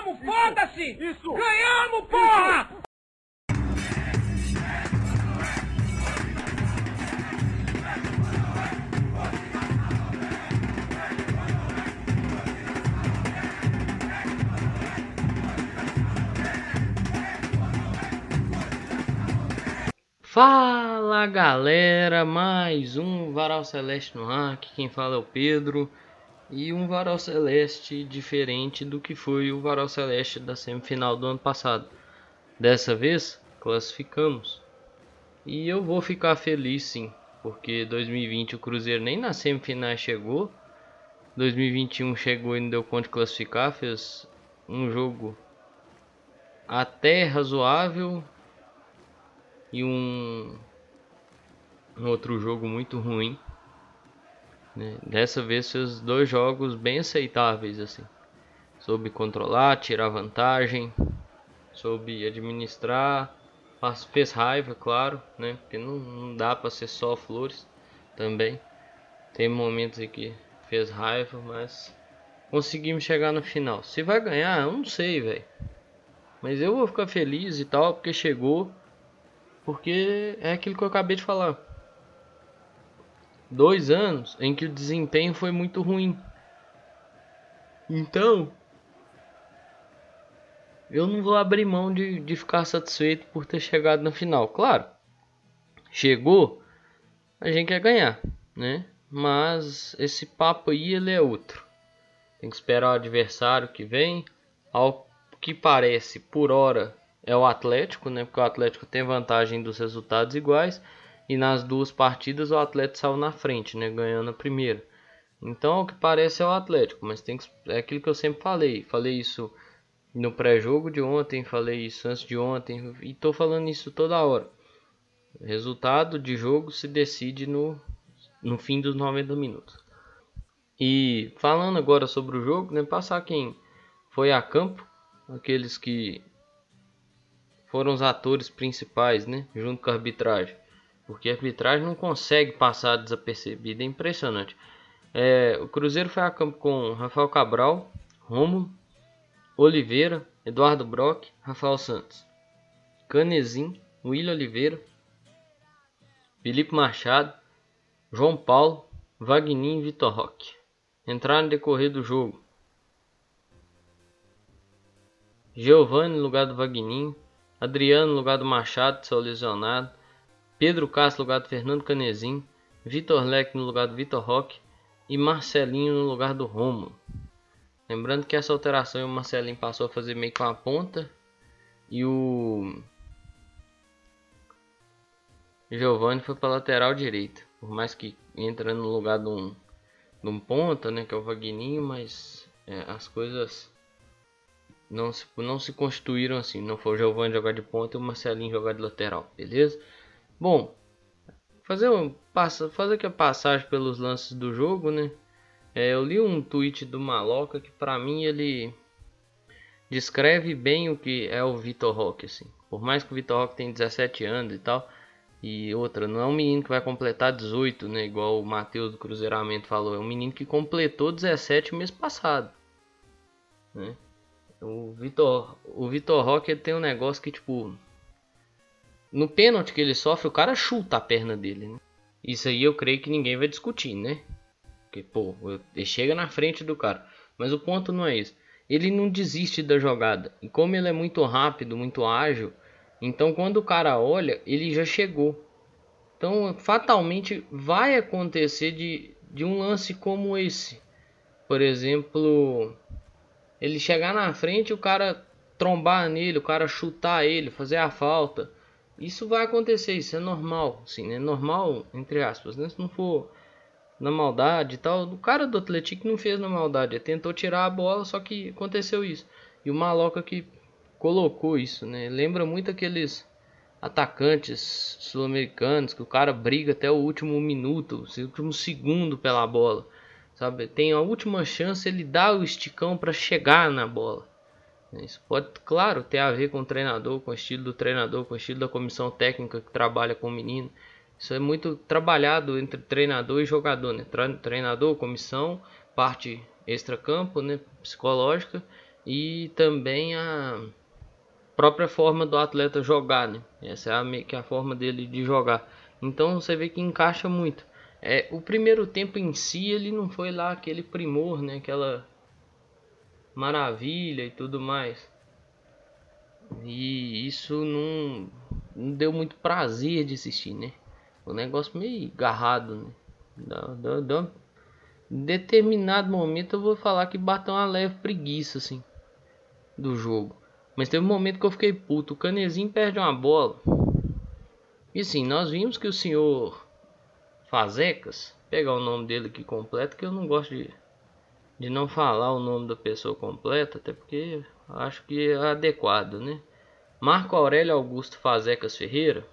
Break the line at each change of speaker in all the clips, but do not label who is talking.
Ganhamos, foda-se! Ganhamos, porra!
Fala galera, mais um Varal Celeste no ar, aqui quem fala é o Pedro E um Varal Celeste diferente do que foi o Varal Celeste da semifinal do ano passado. Dessa vez, classificamos. E eu vou ficar feliz sim, porque 2020 o Cruzeiro nem na semifinal chegou. 2021 chegou e não deu conta de classificar, fez um jogo até razoável e um, um outro jogo muito ruim. Né? Dessa vez fez dois jogos bem aceitáveis assim. Soube controlar, tirar vantagem, soube administrar, fez raiva, claro, né? Porque não, não dá para ser só flores também. Tem momentos em que fez raiva, mas conseguimos chegar no final. Se vai ganhar, eu não sei, velho. Mas eu vou ficar feliz e tal, porque chegou porque é aquilo que eu acabei de falar. Dois anos em que o desempenho foi muito ruim. Então, eu não vou abrir mão de, de ficar satisfeito por ter chegado na final. Claro, chegou, a gente quer ganhar, né? Mas esse papo aí ele é outro. Tem que esperar o adversário que vem. Ao que parece, por hora, é o Atlético, né? Porque o Atlético tem vantagem dos resultados iguais e nas duas partidas o Atlético saiu na frente, né? Ganhando a primeira. Então, o que parece é o Atlético, mas tem que, é aquilo que eu sempre falei. Falei isso no pré-jogo de ontem, falei isso antes de ontem e tô falando isso toda hora. Resultado de jogo se decide no, no fim dos 90 minutos. E falando agora sobre o jogo, né, passar quem foi a campo, aqueles que foram os atores principais, né? Junto com a arbitragem. Porque a arbitragem não consegue passar desapercebida. É impressionante. É, o Cruzeiro foi a campo com Rafael Cabral, Romulo, Oliveira, Eduardo Brock, Rafael Santos, Canezin, William Oliveira, Felipe Machado, João Paulo, Vagninho e Vitor Roque. Entraram no decorrer do jogo. Giovanni no lugar do Vagninho, Adriano no lugar do Machado, seu lesionado, Pedro Castro no lugar do Fernando Canezin, Vitor Leque no lugar do Vitor Roque e Marcelinho no lugar do Romulo. Lembrando que essa alteração o Marcelinho passou a fazer meio com a ponta e o Giovanni foi para lateral direita, por mais que entra no lugar de um, de um ponta, né, que é o Vagninho, mas é, as coisas não se, não se constituíram assim. Não foi o Giovanni jogar de ponta e o Marcelinho jogar de lateral, beleza? Bom, fazer, um, passa, fazer aqui a passagem pelos lances do jogo, né? É, eu li um tweet do Maloca que para mim ele descreve bem o que é o Vitor Roque, assim. Por mais que o Vitor Roque tenha 17 anos e tal, e outra, não é um menino que vai completar 18, né? Igual o Matheus do Cruzeiramento falou, é um menino que completou 17 mês passado, né? O Vitor, o Vitor Roque tem um negócio que tipo no pênalti que ele sofre, o cara chuta a perna dele, né? Isso aí eu creio que ninguém vai discutir, né? Porque pô, ele chega na frente do cara. Mas o ponto não é isso. Ele não desiste da jogada. E como ele é muito rápido, muito ágil, então quando o cara olha, ele já chegou. Então, fatalmente vai acontecer de, de um lance como esse. Por exemplo, ele chegar na frente, o cara trombar nele, o cara chutar ele, fazer a falta. Isso vai acontecer, isso é normal, sim, é né? normal entre aspas, né? Se não for na maldade e tal, o cara do Atlético não fez na maldade, ele tentou tirar a bola, só que aconteceu isso. E o Maloca que colocou isso, né? Lembra muito aqueles atacantes sul-americanos que o cara briga até o último minuto, o último segundo pela bola sabe? Tem a última chance, ele dá o esticão para chegar na bola. Isso pode, claro, ter a ver com o treinador, com o estilo do treinador, com o estilo da comissão técnica que trabalha com o menino. Isso é muito trabalhado entre treinador e jogador, né? Treinador, comissão, parte extra-campo, né? Psicológica e também a própria forma do atleta jogar, né? Essa é a, que é a forma dele de jogar. Então você vê que encaixa muito. É, o primeiro tempo em si ele não foi lá aquele primor, né? Aquela maravilha e tudo mais. E isso não, não deu muito prazer de assistir, né? O negócio meio agarrado, né? Dá, em determinado momento eu vou falar que bateu uma leve preguiça, assim, do jogo. Mas teve um momento que eu fiquei puto. O Canezinho perde uma bola. E assim, nós vimos que o senhor Fazecas, pegar o nome dele aqui completo, que eu não gosto de, de não falar o nome da pessoa completa, até porque acho que é adequado, né? Marco Aurélio Augusto Fazecas Ferreira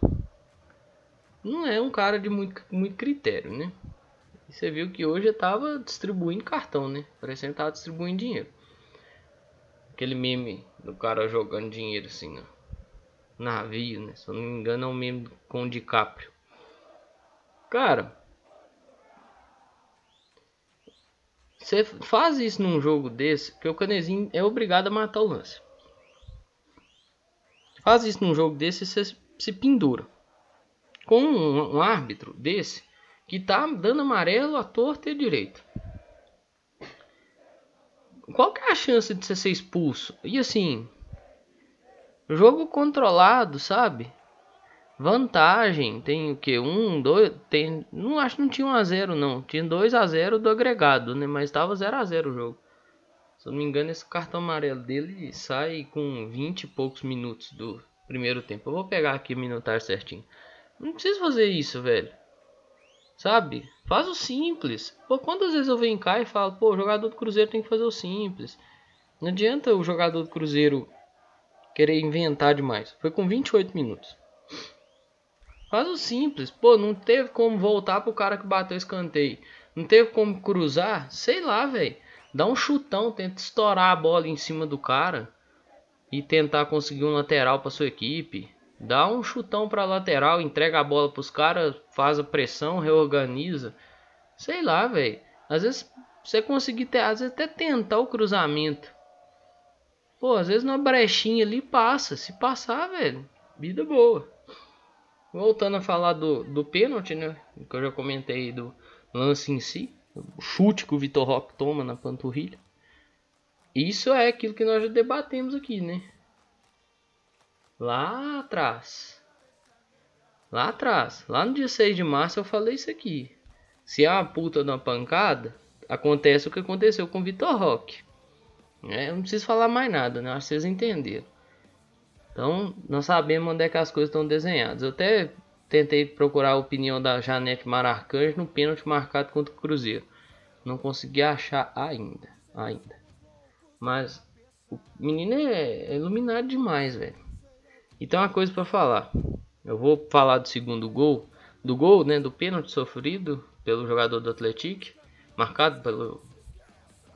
não é um cara de muito, muito critério, né? E você viu que hoje eu tava distribuindo cartão, né? Parecendo que tava distribuindo dinheiro. Aquele meme do cara jogando dinheiro assim, né? Navio, né? Se eu não me engano é um meme com o DiCaprio. Cara, você faz isso num jogo desse, que o Canezinho é obrigado a matar o lance. Faz isso num jogo desse e você se pendura. Com um, um, árbitro desse que tá dando amarelo à torta e à direita. Qual que é a chance de você ser expulso? E assim, jogo controlado, sabe? Vantagem, tem o que? Um, dois, tem, não acho que não tinha 1 a 0 não, tinha 2 a 0 do agregado, né? Mas estava 0 a 0 o jogo. Se eu não me engano, esse cartão amarelo dele sai com 20 e poucos minutos do primeiro tempo. Eu vou pegar aqui o minutar certinho. Não precisa fazer isso, velho. Sabe? Faz o simples. Pô, quantas vezes eu venho cá e falo, pô, o jogador do Cruzeiro tem que fazer o simples. Não adianta o jogador do Cruzeiro querer inventar demais. Foi com 28 minutos. Faz o simples. Pô, não teve como voltar pro cara que bateu escanteio. Não teve como cruzar. Sei lá, velho. Dá um chutão, tenta estourar a bola em cima do cara. E tentar conseguir um lateral para sua equipe. Dá um chutão pra lateral, entrega a bola pros caras, faz a pressão, reorganiza. Sei lá, velho. Às vezes você conseguir ter, às vezes até tentar o cruzamento. Pô, às vezes numa brechinha ali passa. Se passar, velho, vida boa. Voltando a falar do, do pênalti, né? Que eu já comentei do lance em si. O chute que o Vitor Roque toma na panturrilha. Isso é aquilo que nós já debatemos aqui, né? Lá atrás. Lá atrás. Lá no dia 6 de março eu falei isso aqui. Se é uma puta de uma pancada, acontece o que aconteceu com o Vitor Roque. É, eu não preciso falar mais nada, né? Acho que vocês entenderam. Então, nós sabemos onde é que as coisas estão desenhadas. Eu até tentei procurar a opinião da Janete Mararcanjo no pênalti marcado contra o Cruzeiro. Não consegui achar ainda. Ainda. Mas o menino é, é iluminado demais, velho. E tem uma coisa para falar. Eu vou falar do segundo gol. Do gol, né? Do pênalti sofrido pelo jogador do Atlético. Marcado pelo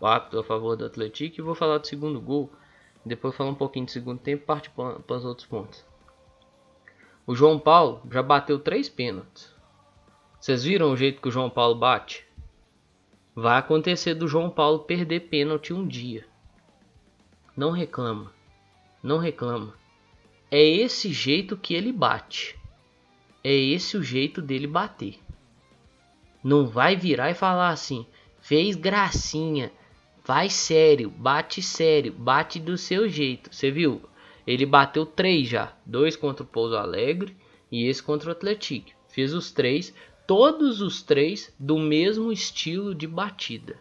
árbitro a favor do Atlético. E vou falar do segundo gol depois falar um pouquinho de segundo tempo parte para os outros pontos. O João Paulo já bateu três pênaltis. Vocês viram o jeito que o João Paulo bate? Vai acontecer do João Paulo perder pênalti um dia. Não reclama. Não reclama. É esse jeito que ele bate. É esse o jeito dele bater. Não vai virar e falar assim: fez gracinha, Vai sério, bate sério, bate do seu jeito. Você viu? Ele bateu três já. Dois contra o Pouso Alegre e esse contra o Atlético. Fez os três, todos os três do mesmo estilo de batida.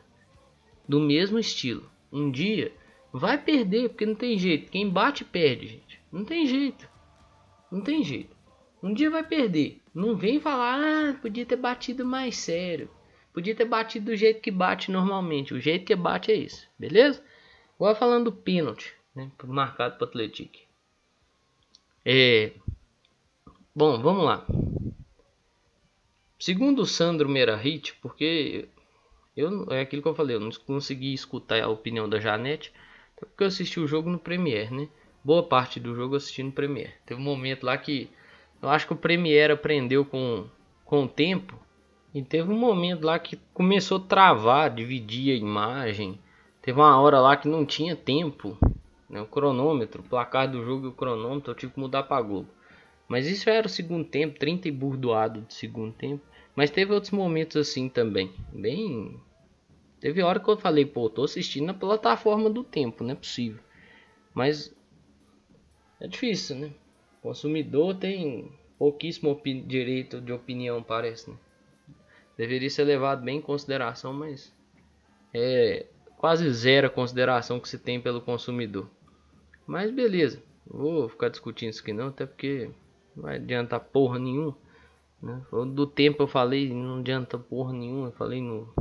Do mesmo estilo. Um dia vai perder, porque não tem jeito. Quem bate perde, gente. Não tem jeito. Não tem jeito. Um dia vai perder. Não vem falar, ah, podia ter batido mais sério. Podia ter batido do jeito que bate normalmente. O jeito que bate é isso, beleza? Agora falando do pênalti, né, marcado para o Atlético. É... Bom, vamos lá. Segundo o Sandro Merahit, porque eu, é aquilo que eu falei, eu não consegui escutar a opinião da Janete, porque eu assisti o jogo no Premiere, né? Boa parte do jogo eu assisti no Premiere. Teve um momento lá que eu acho que o Premiere aprendeu com, com o tempo e teve um momento lá que começou a travar, dividir a imagem. Teve uma hora lá que não tinha tempo, né? O cronômetro, o placar do jogo e o cronômetro, eu tive que mudar pra Globo. Mas isso era o segundo tempo, 30 e burdoado de segundo tempo. Mas teve outros momentos assim também, bem... Teve hora que eu falei, pô, tô assistindo na plataforma do tempo, não é possível. Mas é difícil, né? O consumidor tem pouquíssimo direito de opinião, parece, né? Deveria ser levado bem em consideração, mas é quase zero a consideração que se tem pelo consumidor. Mas beleza, vou ficar discutindo isso aqui não, até porque não vai adiantar porra nenhuma. Né? Do tempo eu falei, não adianta porra nenhuma, eu falei no,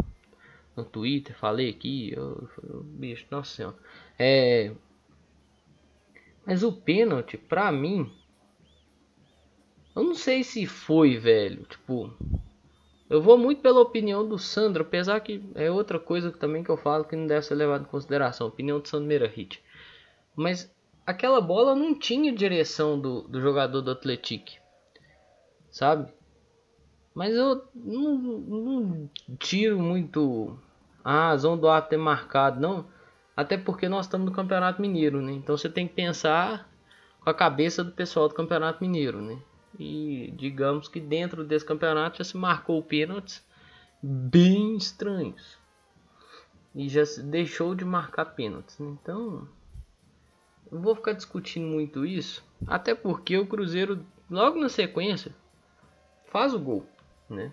no Twitter, falei aqui, eu, eu, bicho, nossa senhora. É, mas o pênalti, pra mim, eu não sei se foi, velho. Tipo, eu vou muito pela opinião do Sandro, apesar que é outra coisa também que eu falo que não deve ser levado em consideração. A opinião do Sandro Meirahit. Mas aquela bola não tinha direção do, do jogador do Atlético, sabe? Mas eu não, não tiro muito a razão do ato ter marcado, não. Até porque nós estamos no Campeonato Mineiro, né? Então você tem que pensar com a cabeça do pessoal do Campeonato Mineiro, né? E digamos que dentro desse campeonato já se marcou pênaltis bem estranhos. E já se deixou de marcar pênaltis. Então, eu vou ficar discutindo muito isso. Até porque o Cruzeiro, logo na sequência, faz o gol, né?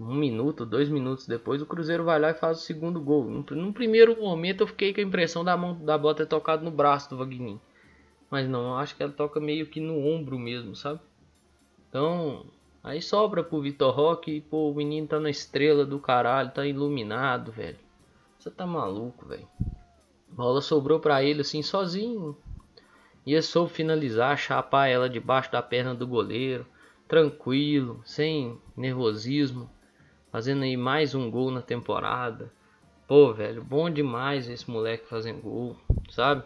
um minuto, dois minutos depois, o Cruzeiro vai lá e faz o segundo gol. No, primeiro momento eu fiquei com a impressão da mão da bola ter tocado no braço do Vagninho. Mas não, eu acho que ela toca meio que no ombro mesmo, sabe? Então, aí sobra pro Vitor Roque e pô, o menino tá na estrela do caralho, tá iluminado, velho. Você tá maluco, velho. Bola sobrou pra ele assim sozinho. Ia soube finalizar, chapar ela debaixo da perna do goleiro, tranquilo, sem nervosismo fazendo aí mais um gol na temporada. Pô, velho, bom demais esse moleque fazendo gol, sabe?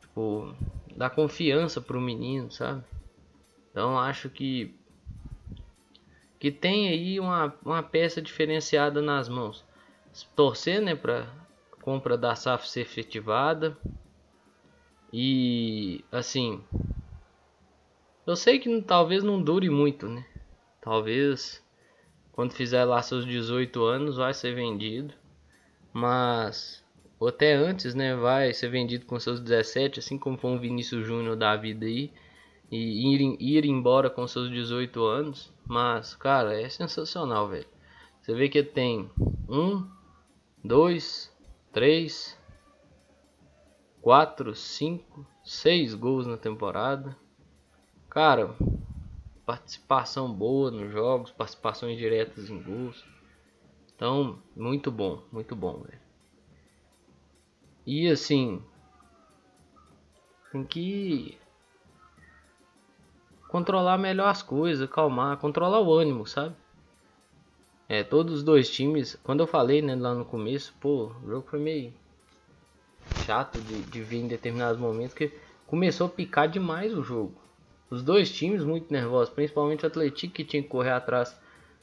Tipo, dá confiança pro menino, sabe? Então acho que que tem aí uma, uma peça diferenciada nas mãos. Torcer, né, pra compra da SAF ser efetivada. E assim, eu sei que talvez não dure muito, né? Talvez quando fizer lá seus 18 anos, vai ser vendido. Mas, ou até antes, né? Vai ser vendido com seus 17, assim como foi um Vinícius Júnior da vida aí. E ir, ir embora com seus 18 anos. Mas, cara, é sensacional, velho. Você vê que tem um, dois, três, quatro, cinco, seis gols na temporada. Cara, participação boa nos jogos, participações diretas em gols. Então, muito bom, muito bom, velho. E assim, tem que controlar melhor as coisas, calmar, controlar o ânimo, sabe? É, todos os dois times, quando eu falei, né, lá no começo, pô, o jogo foi meio chato de, de em determinados momentos, que começou a picar demais o jogo. Os dois times muito nervosos, principalmente o Atlético que tinha que correr atrás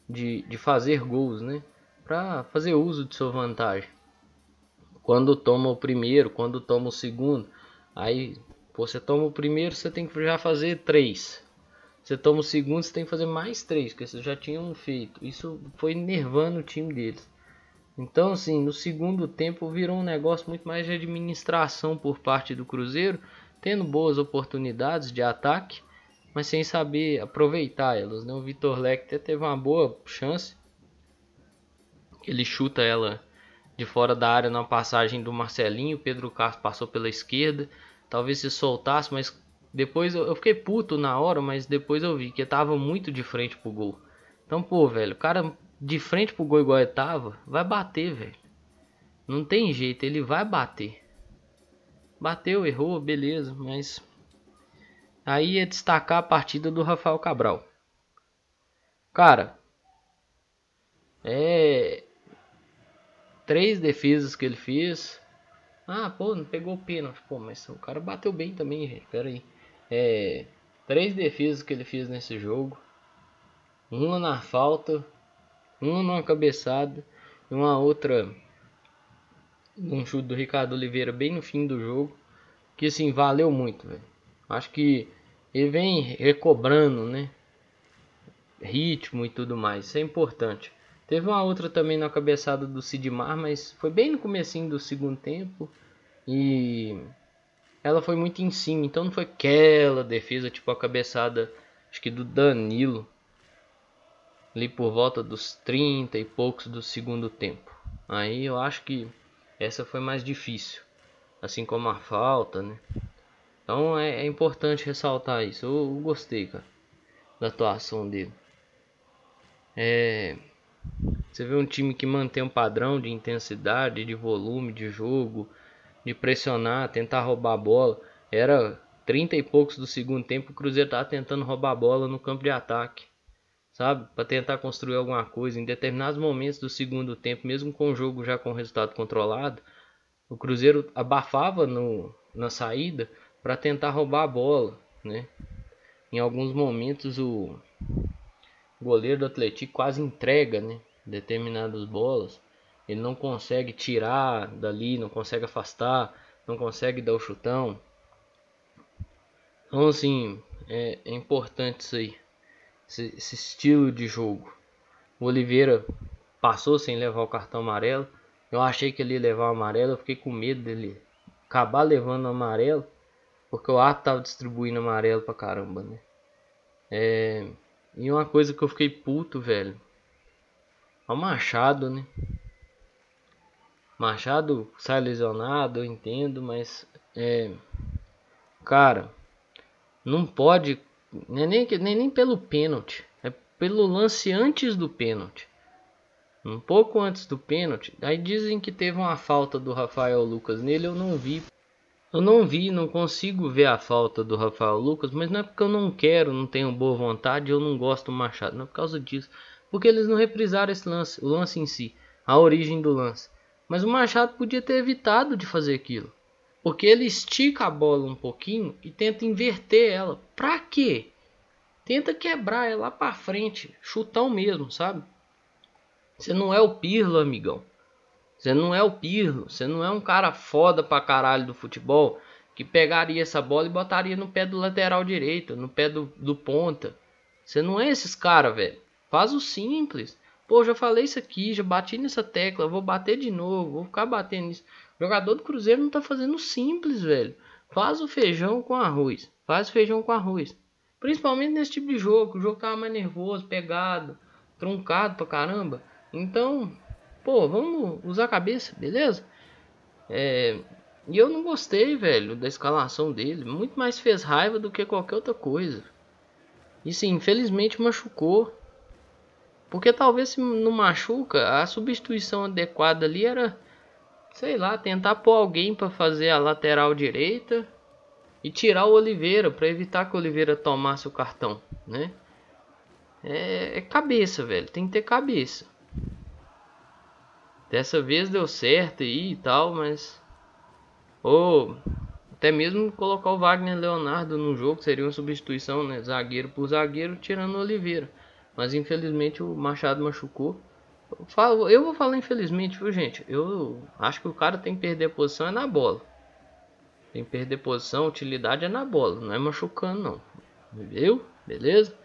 de, de fazer gols, né? Para fazer uso de sua vantagem. Quando toma o primeiro, quando toma o segundo, aí você toma o primeiro, você tem que já fazer três. Você toma o segundo, você tem que fazer mais três, que vocês já tinham feito. Isso foi nervando o time deles. Então, assim, no segundo tempo virou um negócio muito mais de administração por parte do Cruzeiro, tendo boas oportunidades de ataque mas sem saber aproveitar elas. Né? O Vitor Lecter teve uma boa chance. Ele chuta ela de fora da área na passagem do Marcelinho. Pedro Castro passou pela esquerda. Talvez se soltasse, mas depois eu, eu fiquei puto na hora, mas depois eu vi que tava muito de frente pro gol. Então, pô, velho, o cara de frente pro gol igual ele tava, vai bater, velho. Não tem jeito, ele vai bater. Bateu, errou, beleza, mas Aí é destacar a partida do Rafael Cabral. Cara, é três defesas que ele fez. Ah, pô, não pegou o pênalti. Pô, mas o cara bateu bem também, gente. Pera aí. É, três defesas que ele fez nesse jogo. Uma na falta, uma numa cabeçada e uma outra um chute do Ricardo Oliveira bem no fim do jogo, que assim valeu muito, velho. Acho que ele vem recobrando, né? Ritmo e tudo mais, isso é importante. Teve uma outra também na cabeçada do Sidmar, mas foi bem no comecinho do segundo tempo e ela foi muito em cima, então não foi aquela defesa tipo a cabeçada, acho que do Danilo, ali por volta dos 30 e poucos do segundo tempo. Aí eu acho que essa foi mais difícil, assim como a falta, né? Então é, é importante ressaltar isso. Eu, eu, gostei, cara, da atuação dele. É, você vê um time que mantém um padrão de intensidade, de volume de jogo, de pressionar, tentar roubar a bola. Era 30 e poucos do segundo tempo, o Cruzeiro tava tentando roubar a bola no campo de ataque sabe? Para tentar construir alguma coisa. Em determinados momentos do segundo tempo, mesmo com o jogo já com resultado controlado, o Cruzeiro abafava no, na saída para tentar roubar a bola, né? Em alguns momentos o goleiro do Atlético quase entrega, né? Determinadas bolas. Ele não consegue tirar dali, não consegue afastar, não consegue dar o chutão. Então assim, é, é importante isso aí esse, esse estilo de jogo. O Oliveira passou sem levar o cartão amarelo. Eu achei que ele ia levar o amarelo, eu fiquei com medo dele acabar levando o amarelo, porque o Ato tava distribuindo amarelo pra caramba, né? É... E uma coisa que eu fiquei puto, velho. É o Machado, né? Machado sai lesionado, eu entendo, mas é. Cara, não pode não é nem, nem, nem pelo pênalti. É pelo lance antes do pênalti. Um pouco antes do pênalti. Aí dizem que teve uma falta do Rafael Lucas nele. Eu não vi. Eu não vi, não consigo ver a falta do Rafael Lucas. Mas não é porque eu não quero, não tenho boa vontade. Eu não gosto do Machado. Não é por causa disso. Porque eles não reprisaram esse lance. O lance em si. A origem do lance. Mas o Machado podia ter evitado de fazer aquilo. Porque ele estica a bola um pouquinho e tenta inverter ela. Pra quê? Tenta quebrar ela lá pra frente. Chutão mesmo, sabe? Você não é o Pirlo, amigão. Você não é o Pirlo. Você não é um cara foda pra caralho do futebol que pegaria essa bola e botaria no pé do lateral direito, no pé do, do ponta. Você não é esses caras, velho. Faz o simples. Pô, já falei isso aqui, já bati nessa tecla, vou bater de novo, vou ficar batendo nisso. O jogador do Cruzeiro não tá fazendo simples, velho. Faz o feijão com arroz. Faz o feijão com arroz. Principalmente nesse tipo de jogo. O jogo tava mais nervoso, pegado, truncado pra caramba. Então, pô, vamos usar a cabeça, beleza? É, e eu não gostei, velho, da escalação dele. Muito mais fez raiva do que qualquer outra coisa. E sim, infelizmente machucou. Porque talvez se não machuca, a substituição adequada ali era sei lá, tentar pôr alguém para fazer a lateral direita e tirar o Oliveira para evitar que o Oliveira tomasse o cartão, né? É, é, cabeça, velho, tem que ter cabeça. Dessa vez deu certo aí e tal, mas ou até mesmo colocar o Wagner Leonardo no jogo seria uma substituição, né? Zagueiro por zagueiro, tirando o Oliveira. Mas infelizmente o Machado machucou. Falo, eu vou falar infelizmente, viu gente? Eu acho que o cara tem que perder posição é na bola. Tem que perder posição, utilidade é na bola, não é machucando não. Viu? Beleza?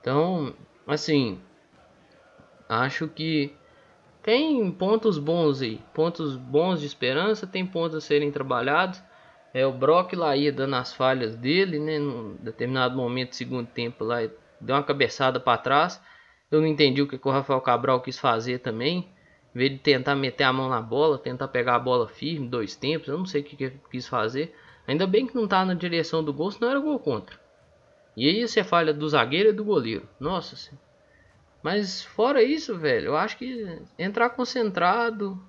Então, assim, acho que tem pontos bons aí, pontos bons de esperança, tem pontos a serem trabalhados. É o Brock lá ia dando as falhas dele, né? Num determinado momento, segundo tempo lá, deu uma cabeçada para trás. Eu não entendi o que, o Rafael Cabral quis fazer também. Em vez de tentar meter a mão na bola, tentar pegar a bola firme, dois tempos, eu não sei o que, que ele quis fazer. Ainda bem que não tá na direção do gol, senão era gol contra. E aí você falha do zagueiro e do goleiro. Nossa senhora. Mas fora isso, velho, eu acho que entrar concentrado,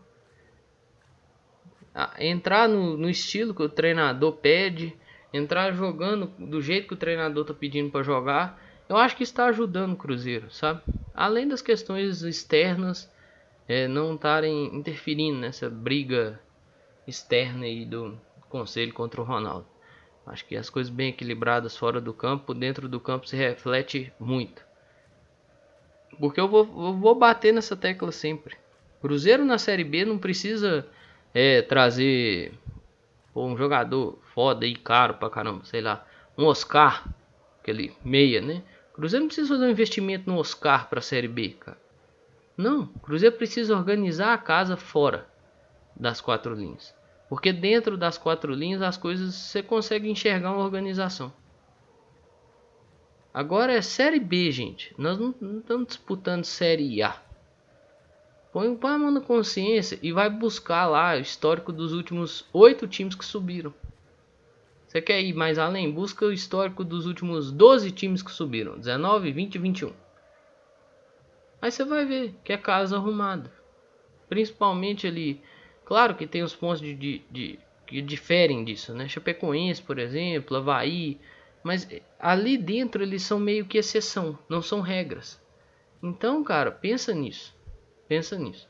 entrar no, no estilo que o treinador pede, entrar jogando do jeito que o treinador tá pedindo para jogar eu acho que está ajudando o Cruzeiro, sabe? Além das questões externas é, não estarem interferindo nessa briga externa aí do conselho contra o Ronaldo. Acho que as coisas bem equilibradas fora do campo, dentro do campo se reflete muito. Porque eu vou, eu vou bater nessa tecla sempre. Cruzeiro na Série B não precisa é trazer pô, um jogador foda e caro pra caramba, sei lá, um Oscar, aquele meia, né? Cruzeiro não precisa fazer um investimento no Oscar para a Série B, cara. Não, Cruzeiro precisa organizar a casa fora das quatro linhas. Porque dentro das quatro linhas as coisas você consegue enxergar uma organização. Agora é Série B, gente. Nós não, não estamos disputando Série A. Põe, a mão na consciência e vai buscar lá o histórico dos últimos oito times que subiram. Você quer ir mais além? Busca o histórico dos últimos 12 times que subiram: 19, 20 e 21. Aí você vai ver que é casa arrumada. Principalmente ali. Claro que tem os pontos de, de, de que diferem disso, né? Chapecoense, por exemplo, Havaí. Mas ali dentro eles são meio que exceção, não são regras. Então, cara, pensa nisso. Pensa nisso.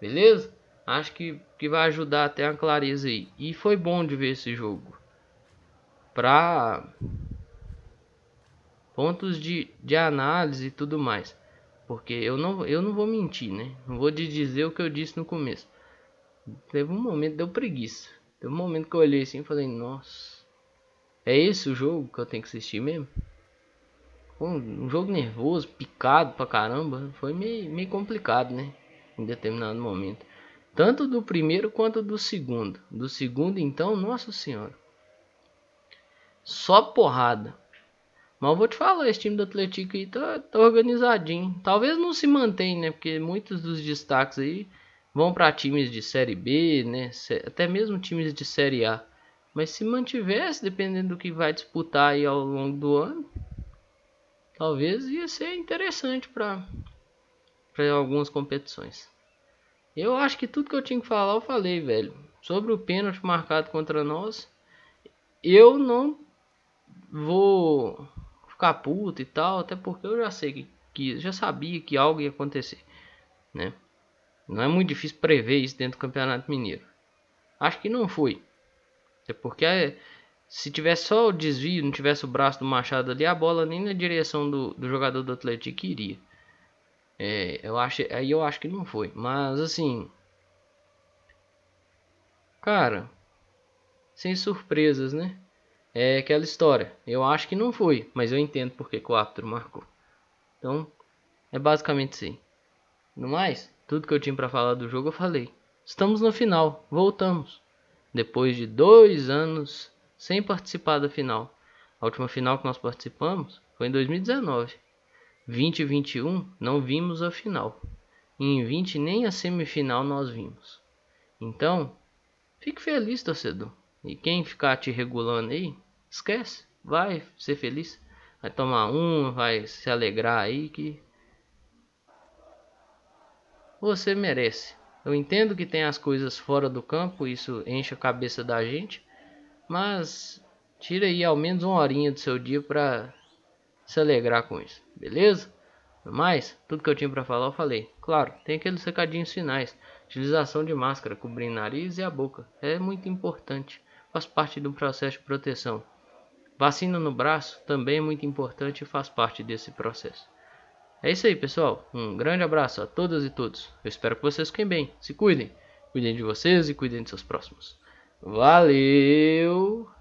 Beleza? Acho que, que vai ajudar até a clareza aí. E foi bom de ver esse jogo. Pra pontos de, de análise e tudo mais. Porque eu não, eu não vou mentir, né? Não vou te dizer o que eu disse no começo. Teve um momento, deu preguiça. Teve um momento que eu olhei assim e falei, nossa. É esse o jogo que eu tenho que assistir mesmo? Um, um jogo nervoso, picado pra caramba. Foi meio, meio complicado, né? Em determinado momento. Tanto do primeiro quanto do segundo. Do segundo, então, nossa senhora. Só porrada. Mas eu vou te falar, esse time do Atlético aí tá, tá organizadinho. Talvez não se mantenha, né? Porque muitos dos destaques aí vão para times de Série B, né? Até mesmo times de Série A. Mas se mantivesse, dependendo do que vai disputar aí ao longo do ano, talvez ia ser interessante para algumas competições. Eu acho que tudo que eu tinha que falar eu falei, velho. Sobre o pênalti marcado contra nós, eu não vou ficar puto e tal, até porque eu já sei que, que já sabia que algo ia acontecer, né? Não é muito difícil prever isso dentro do Campeonato Mineiro. Acho que não foi. É porque é, se tivesse só o desvio, não tivesse o braço do Machado ali, a bola nem na direção do, do jogador do Atlético iria. É, eu acho, aí eu acho que não foi. Mas assim. Cara. Sem surpresas, né? É aquela história. Eu acho que não foi, mas eu entendo porque que o árbitro marcou. Então, é basicamente assim. No mais, tudo que eu tinha para falar do jogo eu falei. Estamos no final, voltamos. Depois de dois anos sem participar da final. A última final que nós participamos foi em 2019. 2021 não vimos a final. E em 20 nem a semifinal nós vimos. Então, fique feliz, torcedor. E quem ficar te regulando aí, esquece. Vai ser feliz. Vai tomar um, vai se alegrar aí que você merece. Eu entendo que tem as coisas fora do campo, isso enche a cabeça da gente, mas tira aí ao menos uma horinha do seu dia para se alegrar com isso, beleza? Mas, tudo que eu tinha para falar eu falei. Claro, tem aqueles recadinhos finais. Utilização de máscara, cobrindo nariz e a boca. É muito importante. Faz parte do processo de proteção. Vacina no braço também é muito importante e faz parte desse processo. É isso aí, pessoal. Um grande abraço a todas e todos. Eu espero que vocês fiquem bem. Se cuidem. Cuidem de vocês e cuidem de seus próximos. Valeu!